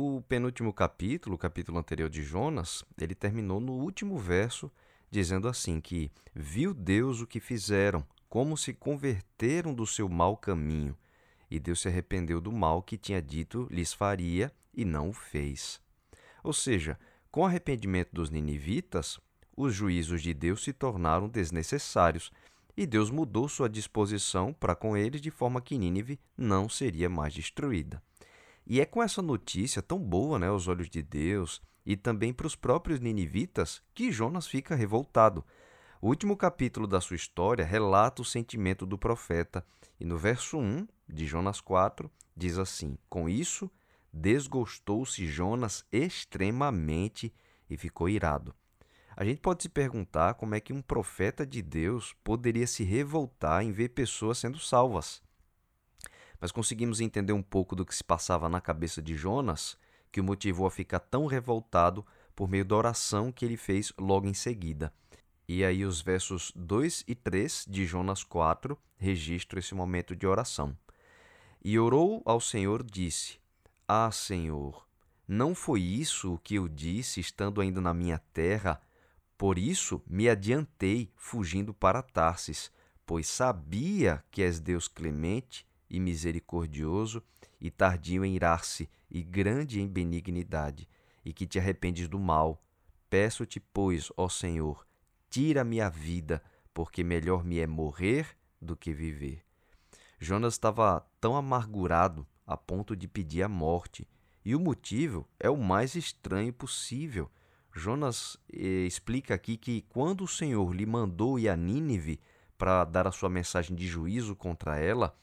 O penúltimo capítulo, o capítulo anterior de Jonas, ele terminou no último verso dizendo assim que viu Deus o que fizeram, como se converteram do seu mau caminho, e Deus se arrependeu do mal que tinha dito lhes faria e não o fez. Ou seja, com o arrependimento dos ninivitas, os juízos de Deus se tornaram desnecessários e Deus mudou sua disposição para com eles de forma que Nínive não seria mais destruída. E é com essa notícia tão boa né, aos olhos de Deus e também para os próprios ninivitas que Jonas fica revoltado. O último capítulo da sua história relata o sentimento do profeta, e no verso 1 de Jonas 4 diz assim: Com isso, desgostou-se Jonas extremamente e ficou irado. A gente pode se perguntar como é que um profeta de Deus poderia se revoltar em ver pessoas sendo salvas. Mas conseguimos entender um pouco do que se passava na cabeça de Jonas que o motivou a ficar tão revoltado por meio da oração que ele fez logo em seguida. E aí os versos 2 e 3 de Jonas 4 registram esse momento de oração. E orou ao Senhor, disse: Ah, Senhor, não foi isso o que eu disse estando ainda na minha terra? Por isso me adiantei, fugindo para Tarsis, pois sabia que és Deus clemente e misericordioso, e tardio em irar-se, e grande em benignidade, e que te arrependes do mal. Peço-te, pois, ó Senhor, tira-me a vida, porque melhor me é morrer do que viver. Jonas estava tão amargurado a ponto de pedir a morte, e o motivo é o mais estranho possível. Jonas eh, explica aqui que quando o Senhor lhe mandou ir a Nínive para dar a sua mensagem de juízo contra ela,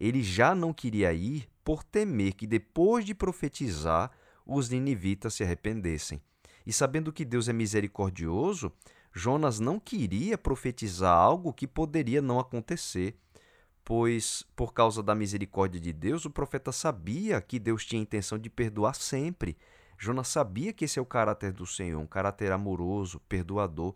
ele já não queria ir por temer que depois de profetizar os ninivitas se arrependessem. E sabendo que Deus é misericordioso, Jonas não queria profetizar algo que poderia não acontecer, pois, por causa da misericórdia de Deus, o profeta sabia que Deus tinha intenção de perdoar sempre. Jonas sabia que esse é o caráter do Senhor, um caráter amoroso, perdoador.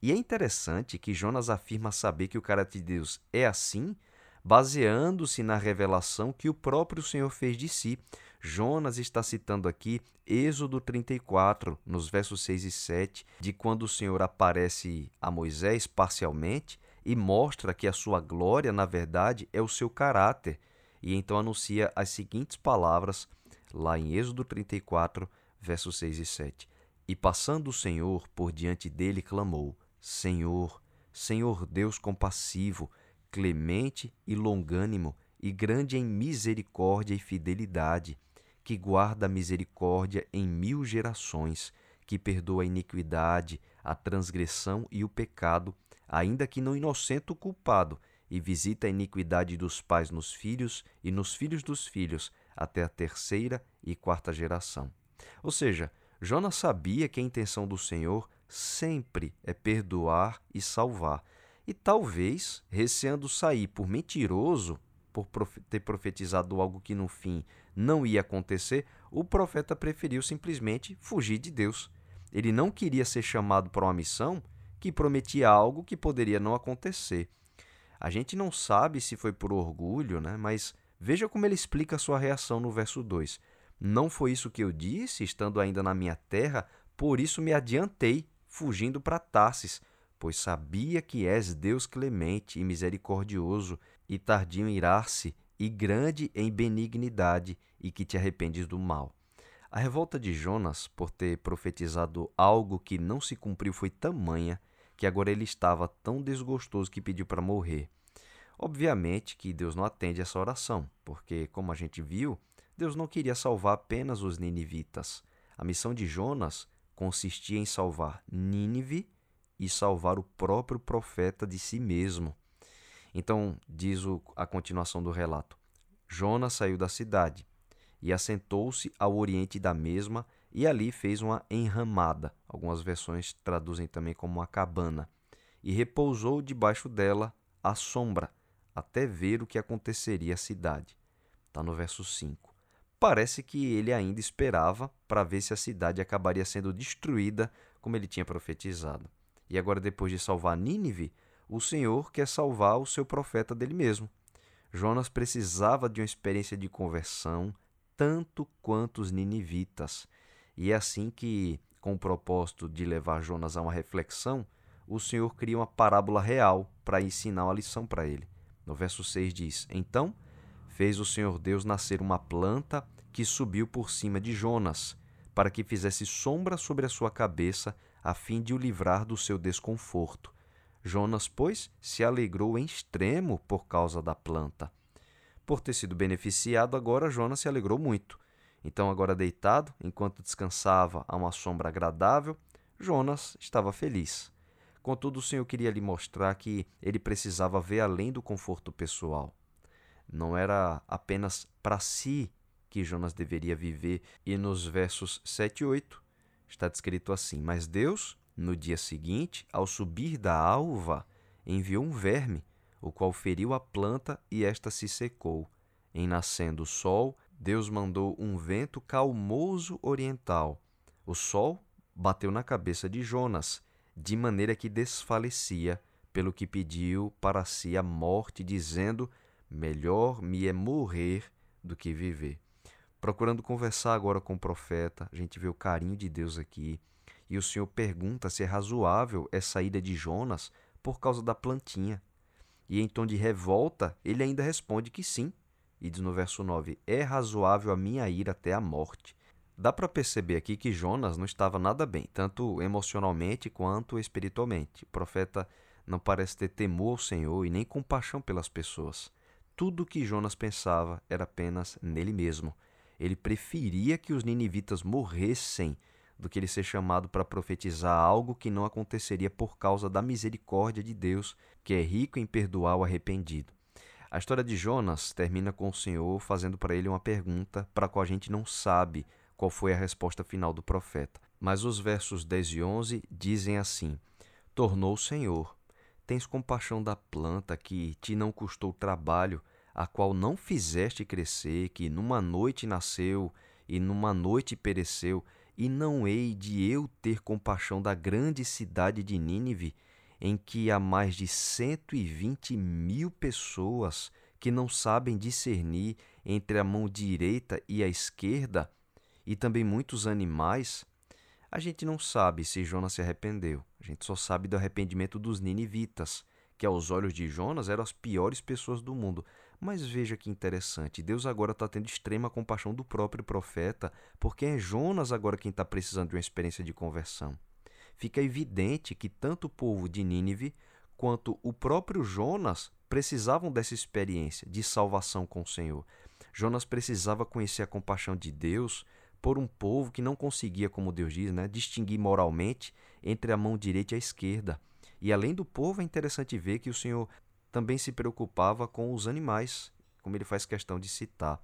E é interessante que Jonas afirma saber que o caráter de Deus é assim, baseando-se na revelação que o próprio Senhor fez de si. Jonas está citando aqui Êxodo 34, nos versos 6 e 7, de quando o Senhor aparece a Moisés parcialmente e mostra que a sua glória, na verdade, é o seu caráter. E então anuncia as seguintes palavras lá em Êxodo 34, versos 6 e 7. E passando o Senhor por diante dele, clamou: Senhor, Senhor Deus compassivo, clemente e longânimo, e grande em misericórdia e fidelidade, que guarda a misericórdia em mil gerações, que perdoa a iniquidade, a transgressão e o pecado, ainda que não inocente o culpado, e visita a iniquidade dos pais nos filhos e nos filhos dos filhos, até a terceira e quarta geração. Ou seja, Jonas sabia que a intenção do Senhor sempre é perdoar e salvar, e talvez, receando sair por mentiroso, por ter profetizado algo que no fim não ia acontecer, o profeta preferiu simplesmente fugir de Deus. Ele não queria ser chamado para uma missão que prometia algo que poderia não acontecer. A gente não sabe se foi por orgulho, né? mas veja como ele explica a sua reação no verso 2. Não foi isso que eu disse, estando ainda na minha terra, por isso me adiantei, fugindo para Tarsis pois sabia que és Deus clemente e misericordioso, e tardio em irar-se, e grande em benignidade, e que te arrependes do mal. A revolta de Jonas por ter profetizado algo que não se cumpriu foi tamanha que agora ele estava tão desgostoso que pediu para morrer. Obviamente que Deus não atende essa oração, porque, como a gente viu, Deus não queria salvar apenas os ninivitas. A missão de Jonas consistia em salvar Nínive e salvar o próprio profeta de si mesmo. Então, diz a continuação do relato: Jonas saiu da cidade e assentou-se ao oriente da mesma e ali fez uma enramada. Algumas versões traduzem também como uma cabana. E repousou debaixo dela à sombra, até ver o que aconteceria à cidade. Está no verso 5. Parece que ele ainda esperava para ver se a cidade acabaria sendo destruída como ele tinha profetizado. E agora, depois de salvar Nínive, o Senhor quer salvar o seu profeta dele mesmo. Jonas precisava de uma experiência de conversão tanto quanto os ninivitas. E é assim que, com o propósito de levar Jonas a uma reflexão, o Senhor cria uma parábola real para ensinar uma lição para ele. No verso 6 diz: Então fez o Senhor Deus nascer uma planta que subiu por cima de Jonas, para que fizesse sombra sobre a sua cabeça, a fim de o livrar do seu desconforto. Jonas, pois, se alegrou em extremo por causa da planta. Por ter sido beneficiado, agora Jonas se alegrou muito. Então, agora deitado, enquanto descansava a uma sombra agradável, Jonas estava feliz. Contudo, o Senhor queria lhe mostrar que ele precisava ver além do conforto pessoal. Não era apenas para si que Jonas deveria viver, e nos versos 7 e 8 está descrito assim: Mas Deus, no dia seguinte, ao subir da alva, enviou um verme, o qual feriu a planta e esta se secou. Em nascendo o sol, Deus mandou um vento calmoso oriental. O sol bateu na cabeça de Jonas de maneira que desfalecia, pelo que pediu para si a morte, dizendo: Melhor me é morrer do que viver. Procurando conversar agora com o profeta, a gente vê o carinho de Deus aqui. E o Senhor pergunta se é razoável essa ida de Jonas por causa da plantinha. E em tom de revolta, ele ainda responde que sim. E diz no verso 9: É razoável a minha ira até a morte. Dá para perceber aqui que Jonas não estava nada bem, tanto emocionalmente quanto espiritualmente. O profeta não parece ter temor ao Senhor e nem compaixão pelas pessoas. Tudo o que Jonas pensava era apenas nele mesmo. Ele preferia que os ninivitas morressem do que ele ser chamado para profetizar algo que não aconteceria por causa da misericórdia de Deus, que é rico em perdoar o arrependido. A história de Jonas termina com o Senhor fazendo para ele uma pergunta para a qual a gente não sabe qual foi a resposta final do profeta. Mas os versos 10 e 11 dizem assim: Tornou o Senhor, tens compaixão da planta que te não custou trabalho, a qual não fizeste crescer, que numa noite nasceu e numa noite pereceu, e não hei de eu ter compaixão da grande cidade de Nínive, em que há mais de cento e vinte mil pessoas que não sabem discernir entre a mão direita e a esquerda, e também muitos animais, a gente não sabe se Jonas se arrependeu. A gente só sabe do arrependimento dos ninivitas, que aos olhos de Jonas eram as piores pessoas do mundo. Mas veja que interessante, Deus agora está tendo extrema compaixão do próprio profeta, porque é Jonas agora quem está precisando de uma experiência de conversão. Fica evidente que tanto o povo de Nínive quanto o próprio Jonas precisavam dessa experiência de salvação com o Senhor. Jonas precisava conhecer a compaixão de Deus por um povo que não conseguia, como Deus diz, né, distinguir moralmente entre a mão direita e a esquerda. E além do povo, é interessante ver que o Senhor também se preocupava com os animais, como ele faz questão de citar.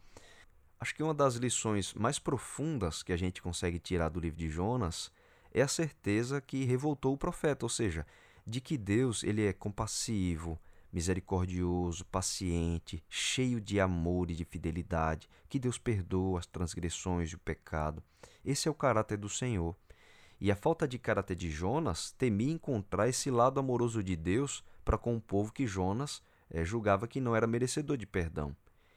Acho que uma das lições mais profundas que a gente consegue tirar do livro de Jonas é a certeza que revoltou o profeta, ou seja, de que Deus ele é compassivo, misericordioso, paciente, cheio de amor e de fidelidade, que Deus perdoa as transgressões e o pecado. Esse é o caráter do Senhor. E a falta de caráter de Jonas temia encontrar esse lado amoroso de Deus para com o povo que Jonas é, julgava que não era merecedor de perdão.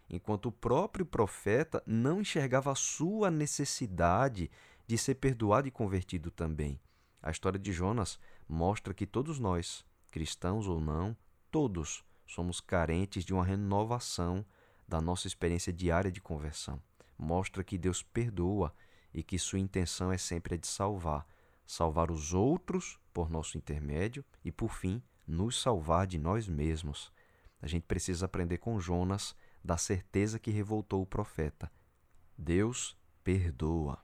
Enquanto o próprio profeta não enxergava a sua necessidade de ser perdoado e convertido também. A história de Jonas mostra que todos nós, cristãos ou não, Todos somos carentes de uma renovação da nossa experiência diária de conversão. Mostra que Deus perdoa e que sua intenção é sempre a de salvar, salvar os outros por nosso intermédio e, por fim, nos salvar de nós mesmos. A gente precisa aprender com Jonas da certeza que revoltou o profeta. Deus perdoa.